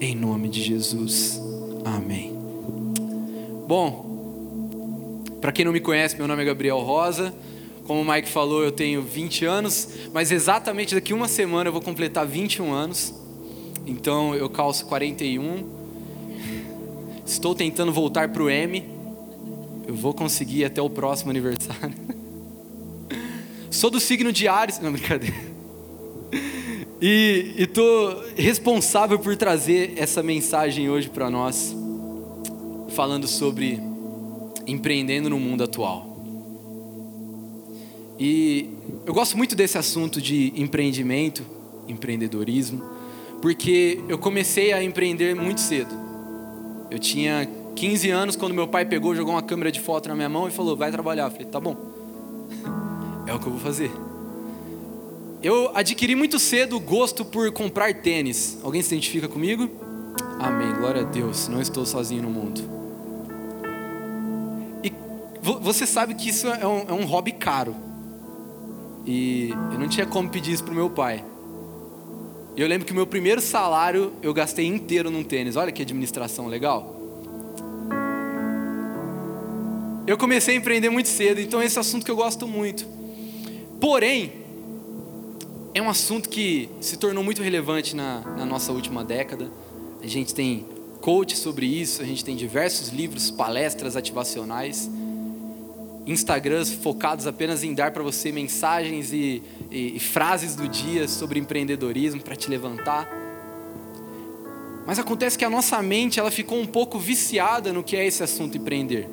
em nome de Jesus. Amém. Bom, para quem não me conhece, meu nome é Gabriel Rosa. Como o Mike falou, eu tenho 20 anos, mas exatamente daqui uma semana eu vou completar 21 anos. Então eu calço 41. Estou tentando voltar para o M. Eu vou conseguir até o próximo aniversário. Sou do signo de Ares. Não, brincadeira. E estou responsável por trazer essa mensagem hoje para nós, falando sobre empreendendo no mundo atual. E eu gosto muito desse assunto de empreendimento, empreendedorismo, porque eu comecei a empreender muito cedo. Eu tinha 15 anos quando meu pai pegou, jogou uma câmera de foto na minha mão e falou: "Vai trabalhar". Eu falei: "Tá bom". É o que eu vou fazer. Eu adquiri muito cedo o gosto por comprar tênis. Alguém se identifica comigo? Amém. Glória a Deus. Não estou sozinho no mundo. E você sabe que isso é um, é um hobby caro. E eu não tinha como pedir isso pro meu pai. E eu lembro que o meu primeiro salário eu gastei inteiro num tênis. Olha que administração legal. Eu comecei a empreender muito cedo, então esse é um assunto que eu gosto muito. Porém, é um assunto que se tornou muito relevante na, na nossa última década. A gente tem coach sobre isso, a gente tem diversos livros, palestras ativacionais. Instagrams focados apenas em dar para você mensagens e, e, e, frases do dia sobre empreendedorismo para te levantar. Mas acontece que a nossa mente ela ficou um pouco viciada no que é esse assunto empreender.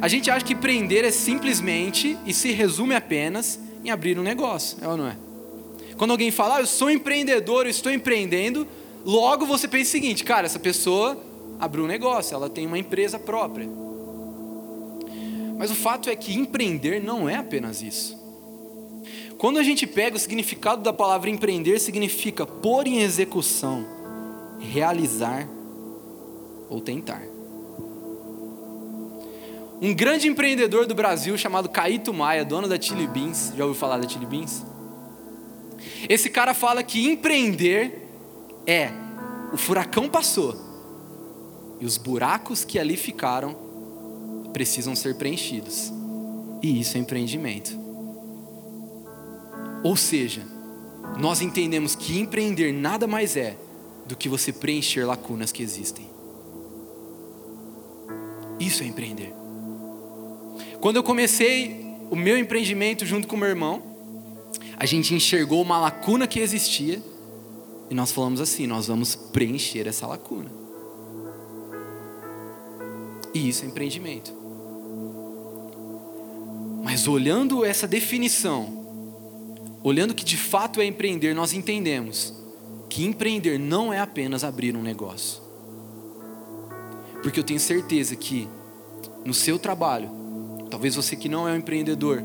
A gente acha que empreender é simplesmente e se resume apenas em abrir um negócio, é ou não é? Quando alguém fala, ah, eu sou empreendedor, eu estou empreendendo, logo você pensa o seguinte, cara, essa pessoa abriu um negócio, ela tem uma empresa própria. Mas o fato é que empreender não é apenas isso. Quando a gente pega o significado da palavra empreender, significa pôr em execução, realizar ou tentar. Um grande empreendedor do Brasil chamado Caíto Maia, dono da Chili Beans, já ouviu falar da Chili Beans? Esse cara fala que empreender é o furacão passou e os buracos que ali ficaram precisam ser preenchidos. E isso é empreendimento. Ou seja, nós entendemos que empreender nada mais é do que você preencher lacunas que existem. Isso é empreender. Quando eu comecei o meu empreendimento junto com meu irmão, a gente enxergou uma lacuna que existia e nós falamos assim: nós vamos preencher essa lacuna. E isso é empreendimento. Mas olhando essa definição, olhando que de fato é empreender, nós entendemos que empreender não é apenas abrir um negócio. Porque eu tenho certeza que no seu trabalho, talvez você que não é um empreendedor,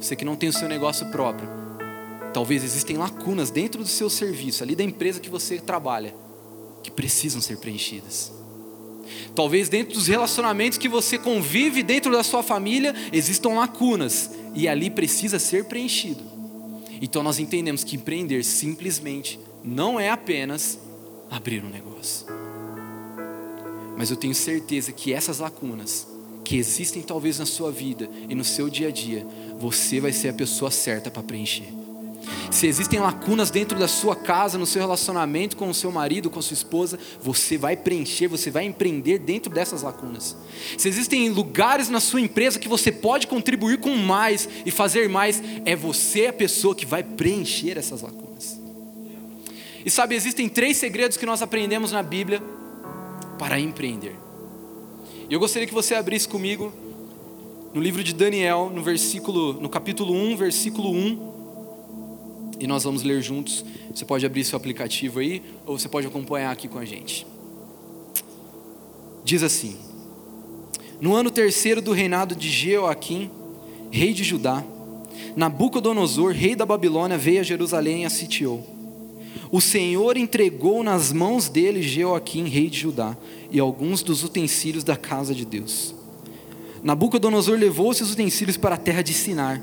você que não tem o seu negócio próprio, talvez existem lacunas dentro do seu serviço, ali da empresa que você trabalha, que precisam ser preenchidas. Talvez dentro dos relacionamentos que você convive dentro da sua família existam lacunas e ali precisa ser preenchido. Então nós entendemos que empreender simplesmente não é apenas abrir um negócio. Mas eu tenho certeza que essas lacunas que existem talvez na sua vida e no seu dia a dia, você vai ser a pessoa certa para preencher. Se existem lacunas dentro da sua casa, no seu relacionamento com o seu marido, com a sua esposa, você vai preencher, você vai empreender dentro dessas lacunas. Se existem lugares na sua empresa que você pode contribuir com mais e fazer mais, é você a pessoa que vai preencher essas lacunas. E sabe, existem três segredos que nós aprendemos na Bíblia para empreender. E eu gostaria que você abrisse comigo no livro de Daniel, no versículo, no capítulo 1, versículo 1 e nós vamos ler juntos. Você pode abrir seu aplicativo aí, ou você pode acompanhar aqui com a gente. Diz assim: No ano terceiro do reinado de Jeoaquim, rei de Judá, Nabucodonosor, rei da Babilônia, veio a Jerusalém e a sitiou. O Senhor entregou nas mãos dele Jeoaquim, rei de Judá, e alguns dos utensílios da casa de Deus. Nabucodonosor levou esses utensílios para a terra de Sinar,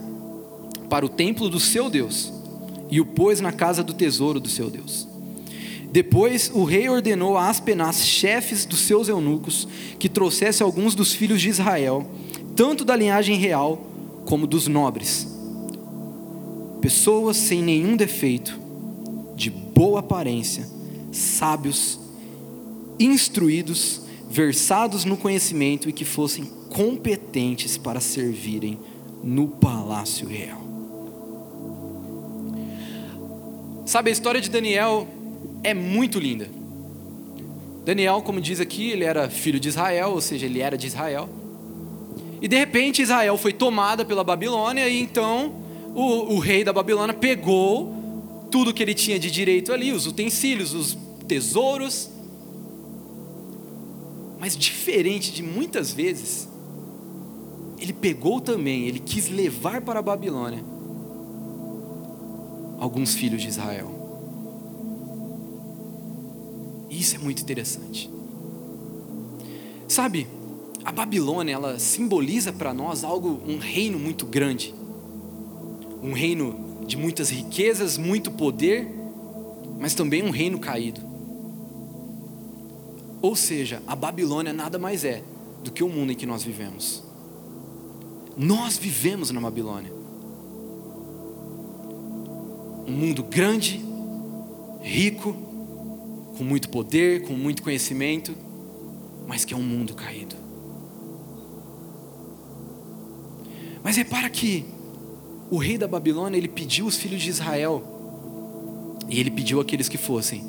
para o templo do seu Deus e o pôs na casa do tesouro do seu Deus. Depois o rei ordenou a Aspenaz, chefes dos seus eunucos, que trouxesse alguns dos filhos de Israel, tanto da linhagem real como dos nobres. Pessoas sem nenhum defeito, de boa aparência, sábios, instruídos, versados no conhecimento e que fossem competentes para servirem no palácio real. Sabe, a história de Daniel é muito linda. Daniel, como diz aqui, ele era filho de Israel, ou seja, ele era de Israel. E de repente Israel foi tomada pela Babilônia, e então o, o rei da Babilônia pegou tudo que ele tinha de direito ali, os utensílios, os tesouros. Mas diferente de muitas vezes, ele pegou também, ele quis levar para a Babilônia alguns filhos de Israel. Isso é muito interessante. Sabe, a Babilônia, ela simboliza para nós algo, um reino muito grande. Um reino de muitas riquezas, muito poder, mas também um reino caído. Ou seja, a Babilônia nada mais é do que o mundo em que nós vivemos. Nós vivemos na Babilônia. Um mundo grande, rico, com muito poder, com muito conhecimento, mas que é um mundo caído. Mas repara que o rei da Babilônia, ele pediu os filhos de Israel, e ele pediu aqueles que fossem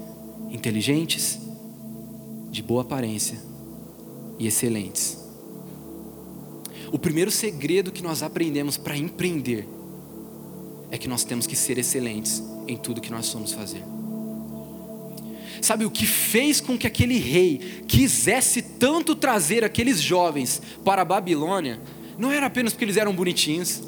inteligentes, de boa aparência e excelentes. O primeiro segredo que nós aprendemos para empreender é que nós temos que ser excelentes em tudo que nós somos fazer. Sabe o que fez com que aquele rei quisesse tanto trazer aqueles jovens para a Babilônia? Não era apenas porque eles eram bonitinhos.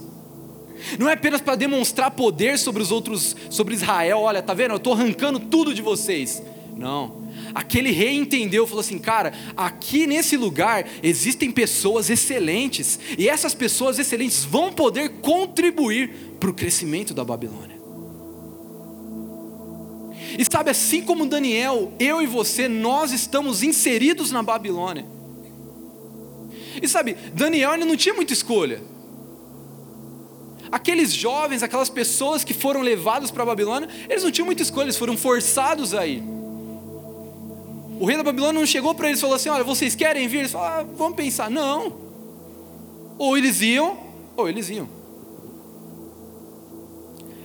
Não é apenas para demonstrar poder sobre os outros, sobre Israel. Olha, tá vendo? Eu estou arrancando tudo de vocês. Não. Aquele rei entendeu, falou assim: cara, aqui nesse lugar existem pessoas excelentes, e essas pessoas excelentes vão poder contribuir para o crescimento da Babilônia. E sabe, assim como Daniel, eu e você, nós estamos inseridos na Babilônia. E sabe, Daniel ele não tinha muita escolha. Aqueles jovens, aquelas pessoas que foram levados para a Babilônia, eles não tinham muita escolha, eles foram forçados a ir. O rei da Babilônia não chegou para eles e falou assim: Olha, vocês querem vir? Eles falaram: ah, Vamos pensar. Não. Ou eles iam, ou eles iam.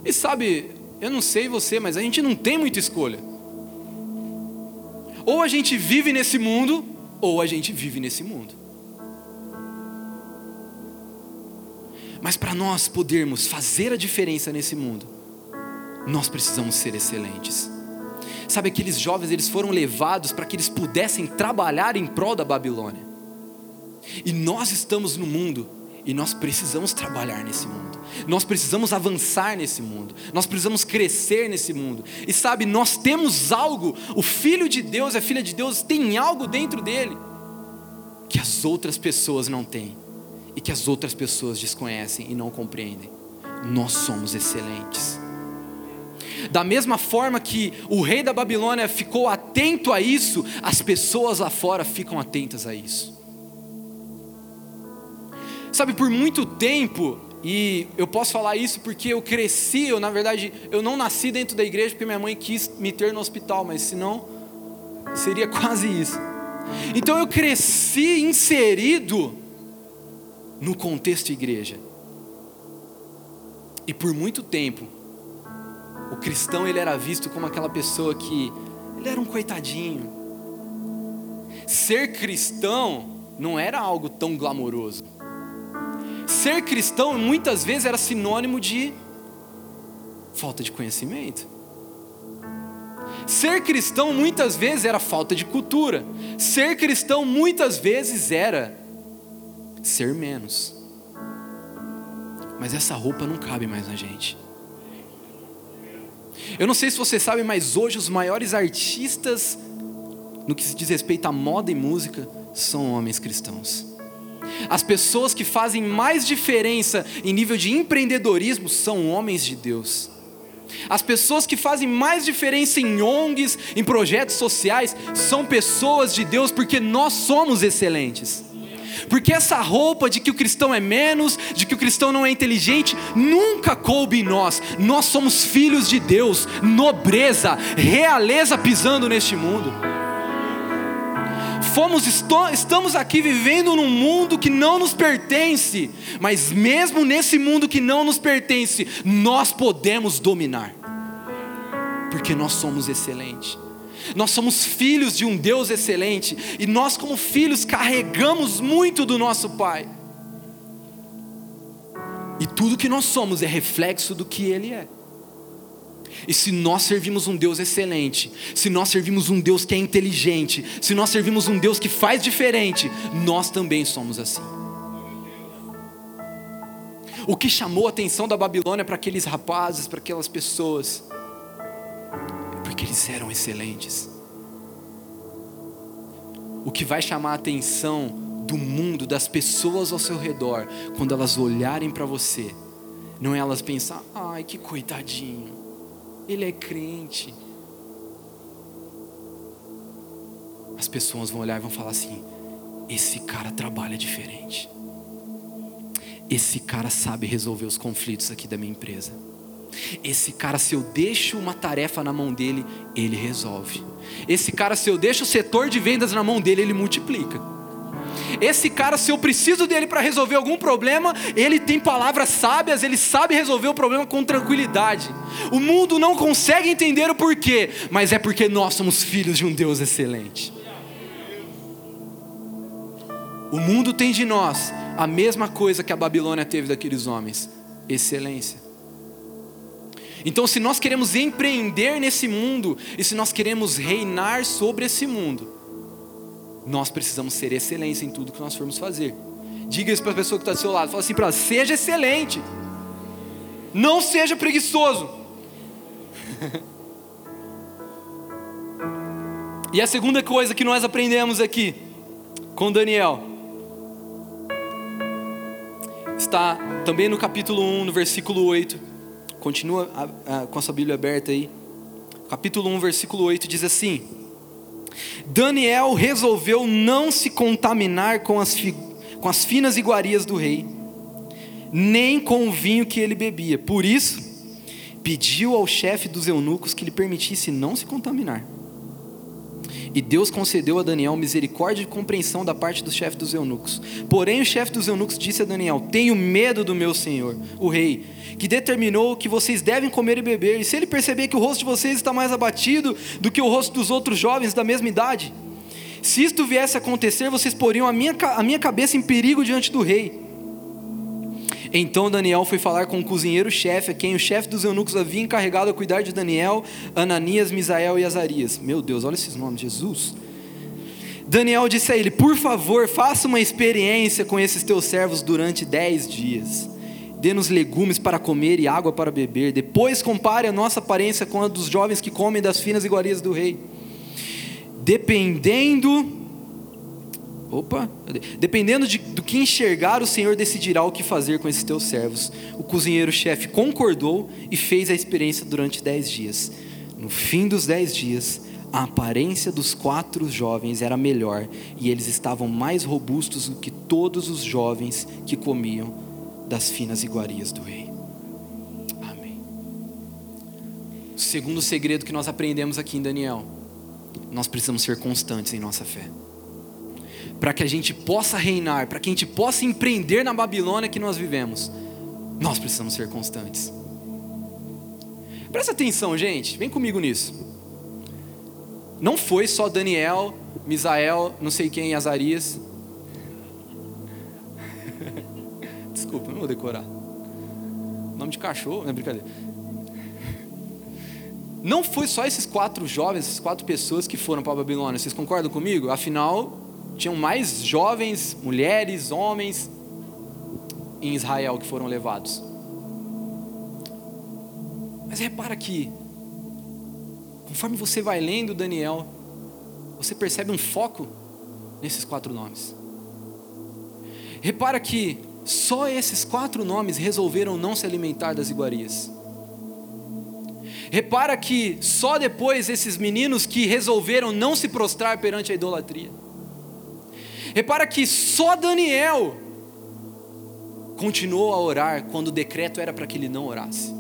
E sabe, eu não sei você, mas a gente não tem muita escolha. Ou a gente vive nesse mundo, ou a gente vive nesse mundo. Mas para nós podermos fazer a diferença nesse mundo, nós precisamos ser excelentes. Sabe, aqueles jovens, eles foram levados para que eles pudessem trabalhar em prol da Babilônia. E nós estamos no mundo e nós precisamos trabalhar nesse mundo. Nós precisamos avançar nesse mundo. Nós precisamos crescer nesse mundo. E sabe, nós temos algo, o filho de Deus, a filha de Deus tem algo dentro dele que as outras pessoas não têm e que as outras pessoas desconhecem e não compreendem. Nós somos excelentes. Da mesma forma que o rei da Babilônia ficou atento a isso, as pessoas lá fora ficam atentas a isso. Sabe, por muito tempo, e eu posso falar isso porque eu cresci, eu na verdade, eu não nasci dentro da igreja porque minha mãe quis me ter no hospital, mas senão seria quase isso. Então eu cresci inserido no contexto igreja. E por muito tempo, cristão ele era visto como aquela pessoa que ele era um coitadinho. Ser cristão não era algo tão glamouroso ser cristão muitas vezes era sinônimo de falta de conhecimento. Ser cristão muitas vezes era falta de cultura. Ser cristão muitas vezes era ser menos. Mas essa roupa não cabe mais na gente. Eu não sei se você sabe, mas hoje os maiores artistas no que se diz respeito à moda e música são homens cristãos. As pessoas que fazem mais diferença em nível de empreendedorismo são homens de Deus. As pessoas que fazem mais diferença em ONGs, em projetos sociais, são pessoas de Deus porque nós somos excelentes. Porque essa roupa de que o cristão é menos, de que o cristão não é inteligente, nunca coube em nós. Nós somos filhos de Deus, nobreza, realeza pisando neste mundo. Fomos, estamos aqui vivendo num mundo que não nos pertence, mas mesmo nesse mundo que não nos pertence, nós podemos dominar, porque nós somos excelentes. Nós somos filhos de um Deus excelente e nós, como filhos, carregamos muito do nosso Pai. E tudo que nós somos é reflexo do que Ele é. E se nós servimos um Deus excelente, se nós servimos um Deus que é inteligente, se nós servimos um Deus que faz diferente, nós também somos assim. O que chamou a atenção da Babilônia para aqueles rapazes, para aquelas pessoas, porque eles eram excelentes. O que vai chamar a atenção do mundo, das pessoas ao seu redor, quando elas olharem para você, não é elas pensar, ai que coitadinho, ele é crente. As pessoas vão olhar e vão falar assim: esse cara trabalha diferente. Esse cara sabe resolver os conflitos aqui da minha empresa. Esse cara, se eu deixo uma tarefa na mão dele, ele resolve. Esse cara, se eu deixo o setor de vendas na mão dele, ele multiplica. Esse cara, se eu preciso dele para resolver algum problema, ele tem palavras sábias, ele sabe resolver o problema com tranquilidade. O mundo não consegue entender o porquê, mas é porque nós somos filhos de um Deus excelente. O mundo tem de nós a mesma coisa que a Babilônia teve daqueles homens: excelência. Então, se nós queremos empreender nesse mundo e se nós queremos reinar sobre esse mundo, nós precisamos ser excelência em tudo que nós formos fazer. Diga isso para a pessoa que está do seu lado, fala assim para ela: seja excelente, não seja preguiçoso. e a segunda coisa que nós aprendemos aqui com Daniel está também no capítulo 1, no versículo 8 Continua a, a, com a sua Bíblia aberta aí. Capítulo 1, versículo 8 diz assim: Daniel resolveu não se contaminar com as, com as finas iguarias do rei, nem com o vinho que ele bebia. Por isso, pediu ao chefe dos eunucos que lhe permitisse não se contaminar. E Deus concedeu a Daniel misericórdia e compreensão da parte do chefe dos eunucos. Porém, o chefe dos eunucos disse a Daniel: Tenho medo do meu senhor, o rei, que determinou que vocês devem comer e beber. E se ele perceber que o rosto de vocês está mais abatido do que o rosto dos outros jovens da mesma idade, se isto viesse a acontecer, vocês poriam a minha, a minha cabeça em perigo diante do rei. Então Daniel foi falar com o cozinheiro-chefe, a quem o chefe dos eunucos havia encarregado a cuidar de Daniel, Ananias, Misael e Azarias. Meu Deus, olha esses nomes, Jesus. Daniel disse a ele: Por favor, faça uma experiência com esses teus servos durante dez dias. Dê-nos legumes para comer e água para beber. Depois compare a nossa aparência com a dos jovens que comem das finas iguarias do rei. Dependendo Opa, dependendo de, do que enxergar, o Senhor decidirá o que fazer com esses teus servos. O cozinheiro-chefe concordou e fez a experiência durante dez dias. No fim dos dez dias, a aparência dos quatro jovens era melhor e eles estavam mais robustos do que todos os jovens que comiam das finas iguarias do rei. Amém. O segundo segredo que nós aprendemos aqui em Daniel: nós precisamos ser constantes em nossa fé para que a gente possa reinar, para que a gente possa empreender na Babilônia que nós vivemos, nós precisamos ser constantes. Presta atenção, gente, vem comigo nisso. Não foi só Daniel, Misael, não sei quem, Azarias. Desculpa, não vou decorar. Nome de cachorro, não é brincadeira. Não foi só esses quatro jovens, essas quatro pessoas que foram para a Babilônia, vocês concordam comigo? Afinal, tinham mais jovens, mulheres, homens em Israel que foram levados. Mas repara que, conforme você vai lendo Daniel, você percebe um foco nesses quatro nomes. Repara que só esses quatro nomes resolveram não se alimentar das iguarias. Repara que só depois esses meninos que resolveram não se prostrar perante a idolatria. Repara que só Daniel continuou a orar quando o decreto era para que ele não orasse.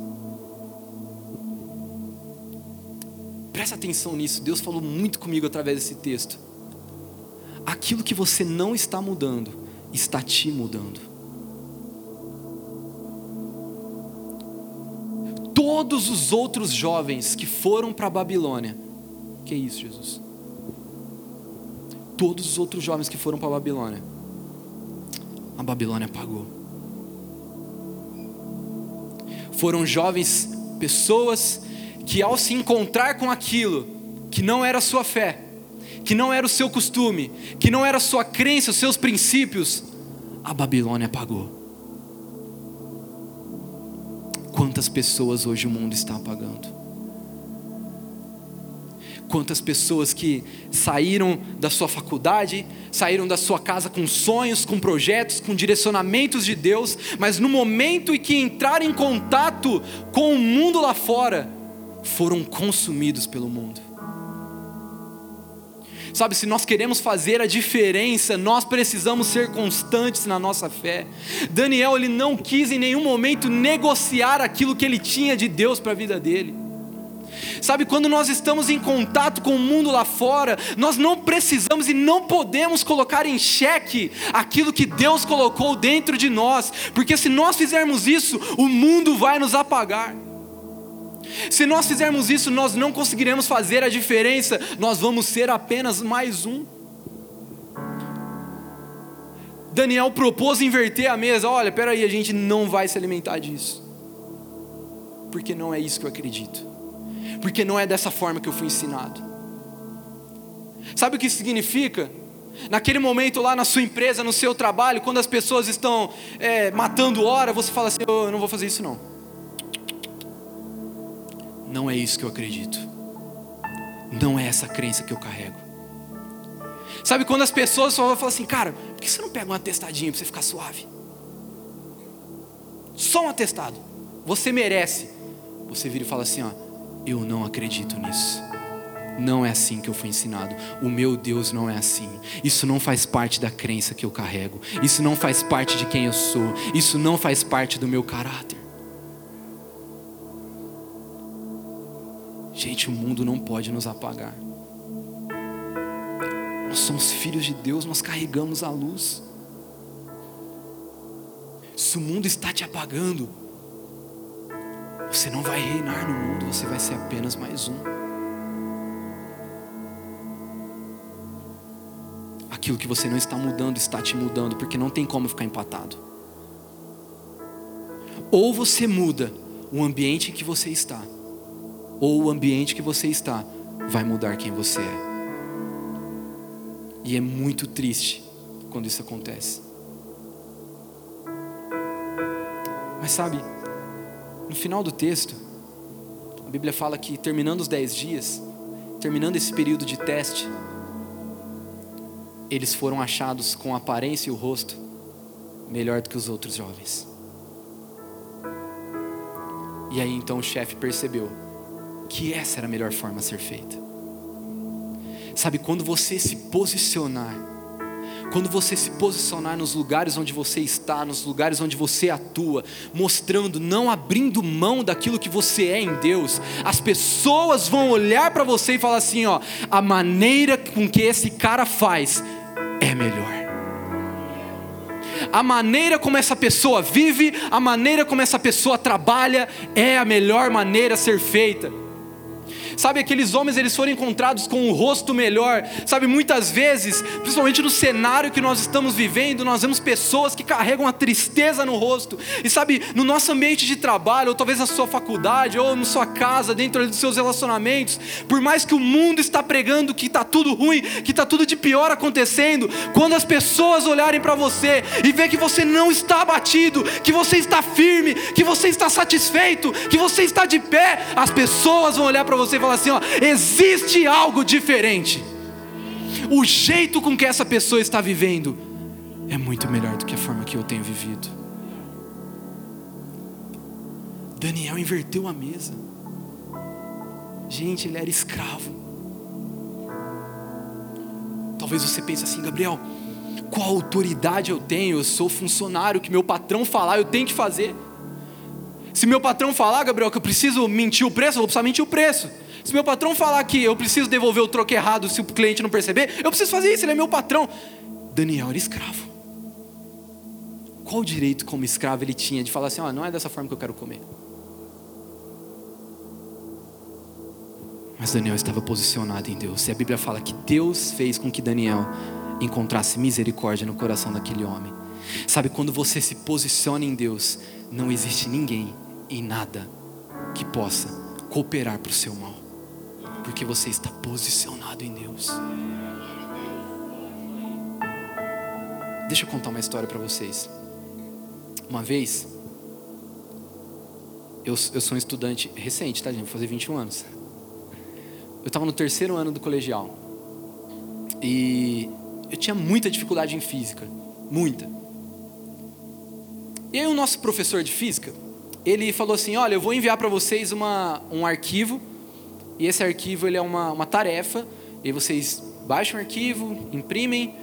Presta atenção nisso, Deus falou muito comigo através desse texto. Aquilo que você não está mudando, está te mudando. Todos os outros jovens que foram para a Babilônia, que é isso, Jesus? Todos os outros jovens que foram para a Babilônia, a Babilônia pagou. Foram jovens, pessoas que ao se encontrar com aquilo que não era a sua fé, que não era o seu costume, que não era a sua crença, os seus princípios, a Babilônia apagou. Quantas pessoas hoje o mundo está apagando? Quantas pessoas que saíram da sua faculdade, saíram da sua casa com sonhos, com projetos, com direcionamentos de Deus, mas no momento em que entraram em contato com o mundo lá fora, foram consumidos pelo mundo. Sabe, se nós queremos fazer a diferença, nós precisamos ser constantes na nossa fé. Daniel, ele não quis em nenhum momento negociar aquilo que ele tinha de Deus para a vida dele. Sabe, quando nós estamos em contato com o mundo lá fora, nós não precisamos e não podemos colocar em xeque aquilo que Deus colocou dentro de nós, porque se nós fizermos isso, o mundo vai nos apagar. Se nós fizermos isso, nós não conseguiremos fazer a diferença, nós vamos ser apenas mais um. Daniel propôs inverter a mesa. Olha, peraí, a gente não vai se alimentar disso. Porque não é isso que eu acredito. Porque não é dessa forma que eu fui ensinado. Sabe o que isso significa? Naquele momento lá na sua empresa, no seu trabalho, quando as pessoas estão é, matando hora, você fala assim: eu não vou fazer isso não. Não é isso que eu acredito. Não é essa crença que eu carrego. Sabe quando as pessoas só falam assim, cara, por que você não pega um atestadinho para você ficar suave? Só um atestado. Você merece. Você vira e fala assim, ó, eu não acredito nisso. Não é assim que eu fui ensinado. O meu Deus não é assim. Isso não faz parte da crença que eu carrego. Isso não faz parte de quem eu sou. Isso não faz parte do meu caráter. Gente, o mundo não pode nos apagar. Nós somos filhos de Deus, nós carregamos a luz. Se o mundo está te apagando, você não vai reinar no mundo, você vai ser apenas mais um. Aquilo que você não está mudando está te mudando, porque não tem como ficar empatado. Ou você muda o ambiente em que você está, ou o ambiente que você está vai mudar quem você é. E é muito triste quando isso acontece. Mas sabe, no final do texto, a Bíblia fala que terminando os dez dias, terminando esse período de teste, eles foram achados com a aparência e o rosto melhor do que os outros jovens. E aí então o chefe percebeu que essa era a melhor forma a ser feita. Sabe, quando você se posicionar, quando você se posicionar nos lugares onde você está, nos lugares onde você atua, mostrando, não abrindo mão daquilo que você é em Deus, as pessoas vão olhar para você e falar assim: ó, a maneira com que esse cara faz é melhor a maneira como essa pessoa vive, a maneira como essa pessoa trabalha, é a melhor maneira a ser feita. Sabe, aqueles homens eles foram encontrados com um rosto melhor. Sabe, muitas vezes, principalmente no cenário que nós estamos vivendo, nós vemos pessoas que carregam a tristeza no rosto. E sabe, no nosso ambiente de trabalho, ou talvez na sua faculdade, ou na sua casa, dentro dos seus relacionamentos, por mais que o mundo está pregando que está tudo ruim, que está tudo de pior acontecendo, quando as pessoas olharem para você e ver que você não está abatido, que você está firme, que você está satisfeito, que você está de pé, as pessoas vão olhar para você e falar assim: ó, existe algo diferente. O jeito com que essa pessoa está vivendo é muito melhor do que a forma que eu tenho vivido. Daniel inverteu a mesa. Gente, ele era escravo. Talvez você pense assim, Gabriel, qual autoridade eu tenho? Eu sou funcionário, que meu patrão falar, eu tenho que fazer. Se meu patrão falar, Gabriel, que eu preciso mentir o preço, eu vou precisar mentir o preço. Se meu patrão falar que eu preciso devolver o troco errado se o cliente não perceber, eu preciso fazer isso, ele é meu patrão. Daniel era escravo. Qual direito como escravo ele tinha de falar assim, oh, não é dessa forma que eu quero comer? Mas Daniel estava posicionado em Deus. E a Bíblia fala que Deus fez com que Daniel encontrasse misericórdia no coração daquele homem. Sabe, quando você se posiciona em Deus, não existe ninguém e nada que possa cooperar para o seu mal, porque você está posicionado em Deus. Deixa eu contar uma história para vocês. Uma vez, eu, eu sou um estudante recente, tá, gente? Vou fazer 21 anos. Eu estava no terceiro ano do colegial. E eu tinha muita dificuldade em física. Muita. E aí o nosso professor de física, ele falou assim, olha, eu vou enviar para vocês uma, um arquivo. E esse arquivo ele é uma, uma tarefa. E vocês baixam o arquivo, imprimem,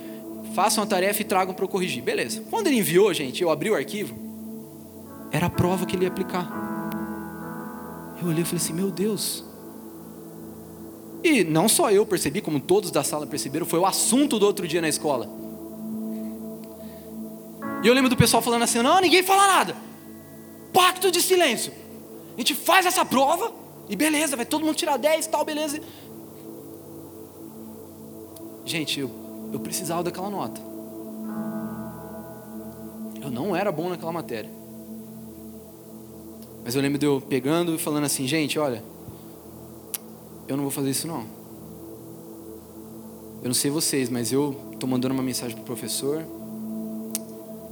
façam a tarefa e tragam para eu corrigir. Beleza. Quando ele enviou, gente, eu abri o arquivo. Era a prova que ele ia aplicar. Eu olhei e falei assim, meu Deus, e não só eu percebi, como todos da sala perceberam, foi o assunto do outro dia na escola. E eu lembro do pessoal falando assim: não, ninguém fala nada. Pacto de silêncio. A gente faz essa prova e beleza, vai todo mundo tirar 10 e tal, beleza. Gente, eu, eu precisava daquela nota. Eu não era bom naquela matéria. Mas eu lembro de eu pegando e falando assim, gente, olha, eu não vou fazer isso não. Eu não sei vocês, mas eu estou mandando uma mensagem para o professor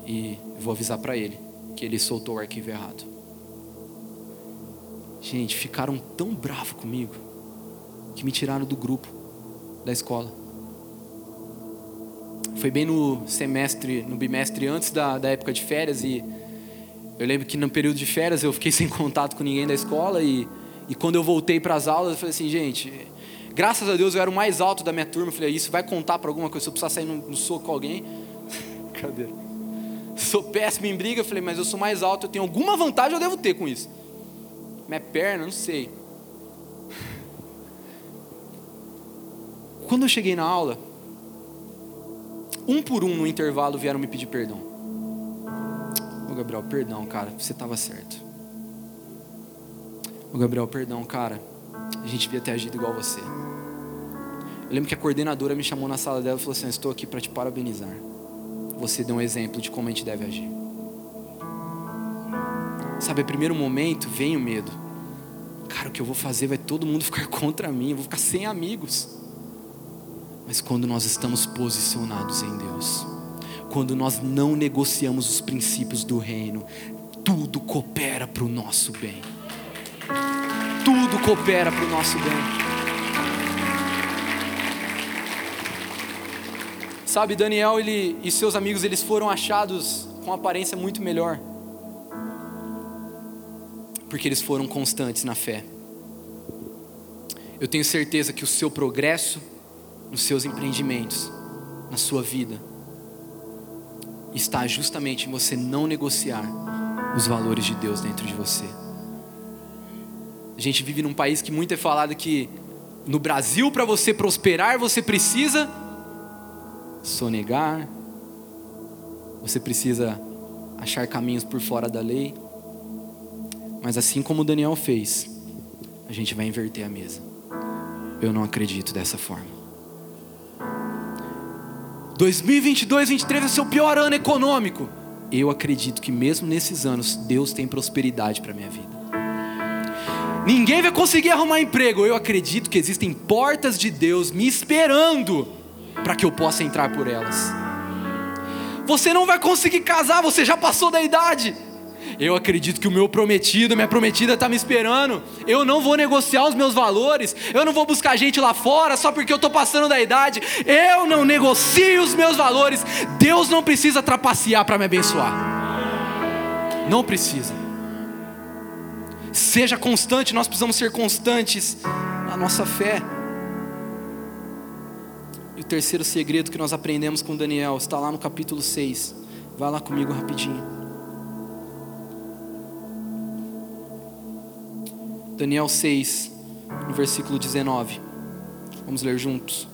e vou avisar para ele que ele soltou o arquivo errado. Gente, ficaram tão bravos comigo que me tiraram do grupo da escola. Foi bem no semestre, no bimestre antes da, da época de férias e eu lembro que no período de férias eu fiquei sem contato com ninguém da escola e e quando eu voltei para as aulas, eu falei assim, gente, graças a Deus eu era o mais alto da minha turma. Eu falei, isso vai contar para alguma coisa? Se eu precisar sair no, no soco com alguém. Cadê? Sou péssimo em briga. Eu falei, mas eu sou mais alto, eu tenho alguma vantagem, eu devo ter com isso. Minha perna, não sei. Quando eu cheguei na aula, um por um no intervalo vieram me pedir perdão. Ô Gabriel, perdão, cara, você estava certo. Ô Gabriel, perdão, cara. A gente devia ter agido igual você. Eu lembro que a coordenadora me chamou na sala dela e falou assim: Estou aqui para te parabenizar. Você deu um exemplo de como a gente deve agir. Sabe, no primeiro momento vem o medo. Cara, o que eu vou fazer vai todo mundo ficar contra mim, eu vou ficar sem amigos. Mas quando nós estamos posicionados em Deus, quando nós não negociamos os princípios do reino, tudo coopera para o nosso bem tudo coopera para o nosso bem. Sabe, Daniel ele, e seus amigos eles foram achados com aparência muito melhor, porque eles foram constantes na fé. Eu tenho certeza que o seu progresso nos seus empreendimentos, na sua vida, está justamente em você não negociar os valores de Deus dentro de você. A gente vive num país que muito é falado que no Brasil, para você prosperar, você precisa sonegar, você precisa achar caminhos por fora da lei. Mas assim como Daniel fez, a gente vai inverter a mesa. Eu não acredito dessa forma. 2022, 2023 é seu pior ano econômico. Eu acredito que mesmo nesses anos Deus tem prosperidade para minha vida. Ninguém vai conseguir arrumar emprego. Eu acredito que existem portas de Deus me esperando para que eu possa entrar por elas. Você não vai conseguir casar, você já passou da idade. Eu acredito que o meu prometido, minha prometida está me esperando. Eu não vou negociar os meus valores. Eu não vou buscar gente lá fora só porque eu estou passando da idade. Eu não negocio os meus valores. Deus não precisa trapacear para me abençoar. Não precisa. Seja constante, nós precisamos ser constantes na nossa fé. E o terceiro segredo que nós aprendemos com Daniel está lá no capítulo 6. Vai lá comigo rapidinho. Daniel 6, no versículo 19. Vamos ler juntos.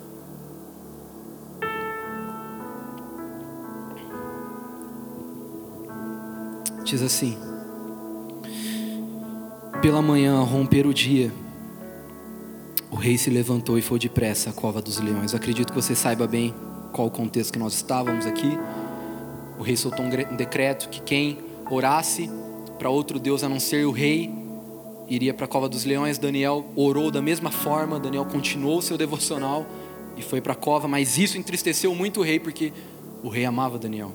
Diz assim: Pela manhã, ao romper o dia, o rei se levantou e foi depressa à cova dos leões. Acredito que você saiba bem qual o contexto que nós estávamos aqui. O rei soltou um decreto que quem orasse para outro Deus a não ser o rei iria para a cova dos leões. Daniel orou da mesma forma, Daniel continuou seu devocional e foi para a cova, mas isso entristeceu muito o rei porque o rei amava Daniel.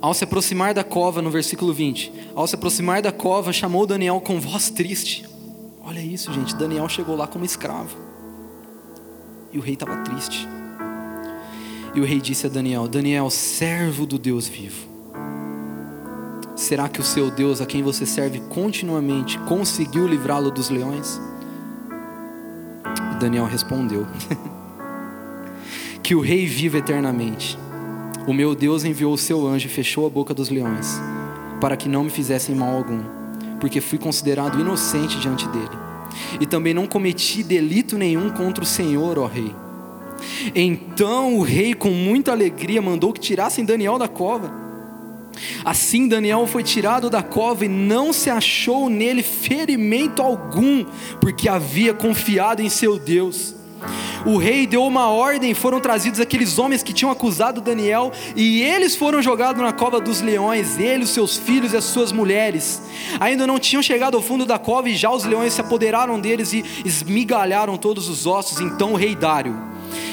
Ao se aproximar da cova, no versículo 20, ao se aproximar da cova, chamou Daniel com voz triste. Olha isso, gente. Daniel chegou lá como escravo. E o rei estava triste. E o rei disse a Daniel: Daniel, servo do Deus vivo, será que o seu Deus, a quem você serve continuamente, conseguiu livrá-lo dos leões? E Daniel respondeu: Que o rei viva eternamente. O meu Deus enviou o seu anjo e fechou a boca dos leões, para que não me fizessem mal algum porque fui considerado inocente diante dele. E também não cometi delito nenhum contra o Senhor, ó rei. Então o rei, com muita alegria, mandou que tirassem Daniel da cova. Assim Daniel foi tirado da cova e não se achou nele ferimento algum, porque havia confiado em seu Deus o rei deu uma ordem, foram trazidos aqueles homens que tinham acusado Daniel, e eles foram jogados na cova dos leões, ele, os seus filhos e as suas mulheres. Ainda não tinham chegado ao fundo da cova e já os leões se apoderaram deles e esmigalharam todos os ossos. Então o rei Dário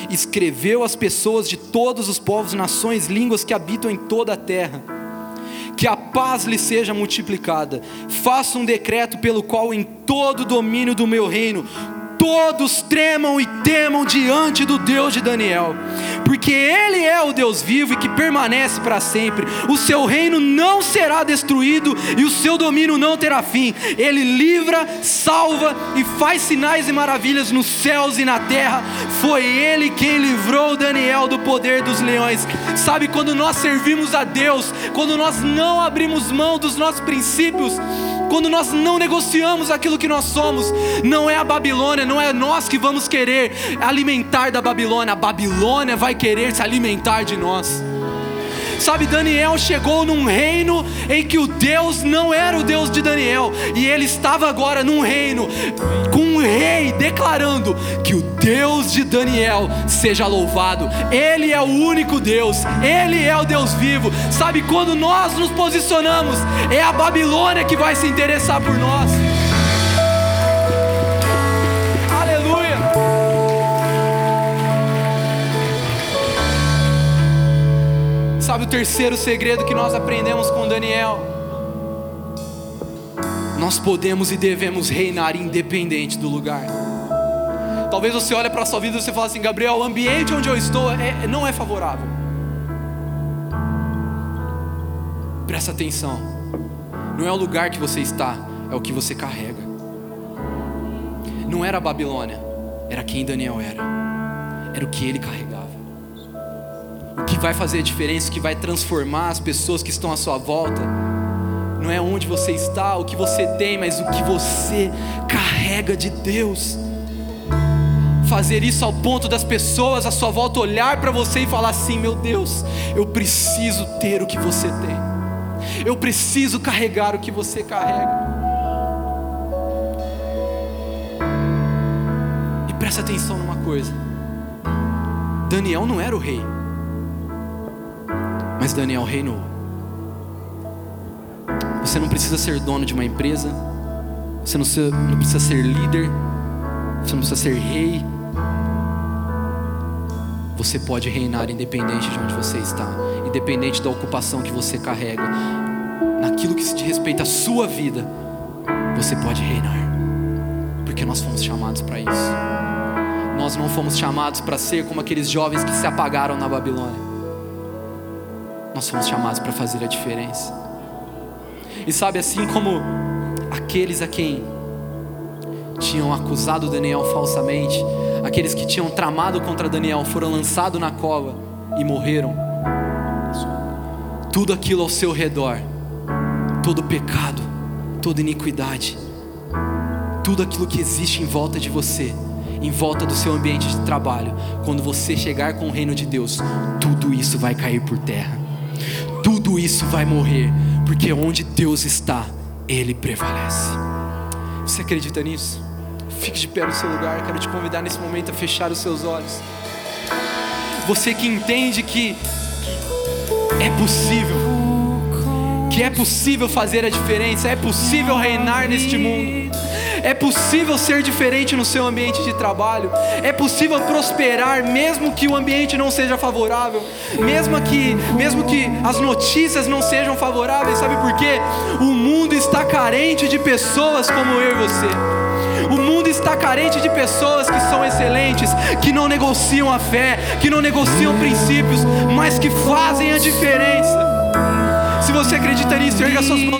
escreveu às pessoas de todos os povos, nações, línguas que habitam em toda a terra que a paz lhe seja multiplicada. Faça um decreto pelo qual, em todo o domínio do meu reino, todos tremam e temam diante do Deus de Daniel, porque Ele é o Deus vivo e que permanece para sempre. O seu reino não será destruído e o seu domínio não terá fim. Ele livra, salva e faz sinais e maravilhas nos céus e na terra. Foi Ele quem livrou Daniel do poder dos leões. Sabe, quando nós servimos a Deus, quando nós não abrimos mão dos nossos princípios, quando nós não negociamos aquilo que nós somos, não é a Babilônia, não é nós que vamos querer alimentar da Babilônia, a Babilônia vai querer se alimentar de nós. Sabe, Daniel chegou num reino em que o Deus não era o Deus de Daniel, e ele estava agora num reino com um rei declarando que o Deus de Daniel seja louvado. Ele é o único Deus, ele é o Deus vivo. Sabe, quando nós nos posicionamos, é a Babilônia que vai se interessar por nós. Terceiro segredo que nós aprendemos com Daniel? Nós podemos e devemos reinar independente do lugar. Talvez você olhe para a sua vida e você fale assim, Gabriel, o ambiente onde eu estou é, não é favorável. Presta atenção. Não é o lugar que você está, é o que você carrega. Não era a Babilônia, era quem Daniel era. Era o que ele carregava que vai fazer a diferença, que vai transformar as pessoas que estão à sua volta, não é onde você está, o que você tem, mas o que você carrega de Deus. Fazer isso ao ponto das pessoas à sua volta olhar para você e falar assim: meu Deus, eu preciso ter o que você tem, eu preciso carregar o que você carrega. E presta atenção numa coisa: Daniel não era o rei. Mas Daniel reinou. Você não precisa ser dono de uma empresa, você não precisa, não precisa ser líder, você não precisa ser rei. Você pode reinar independente de onde você está, independente da ocupação que você carrega, naquilo que se diz respeito à sua vida, você pode reinar, porque nós fomos chamados para isso. Nós não fomos chamados para ser como aqueles jovens que se apagaram na Babilônia. Nós somos chamados para fazer a diferença. E sabe, assim como aqueles a quem tinham acusado Daniel falsamente, aqueles que tinham tramado contra Daniel foram lançados na cova e morreram. Tudo aquilo ao seu redor, todo pecado, toda iniquidade, tudo aquilo que existe em volta de você, em volta do seu ambiente de trabalho, quando você chegar com o reino de Deus, tudo isso vai cair por terra, tudo isso vai morrer, porque onde Deus está, Ele prevalece. Você acredita nisso? Fique de pé no seu lugar, quero te convidar nesse momento a fechar os seus olhos. Você que entende que é possível, que é possível fazer a diferença, é possível reinar neste mundo. É possível ser diferente no seu ambiente de trabalho. É possível prosperar mesmo que o ambiente não seja favorável, mesmo que mesmo que as notícias não sejam favoráveis. Sabe por quê? O mundo está carente de pessoas como eu e você. O mundo está carente de pessoas que são excelentes, que não negociam a fé, que não negociam princípios, mas que fazem a diferença. Se você acredita nisso, erga suas mãos.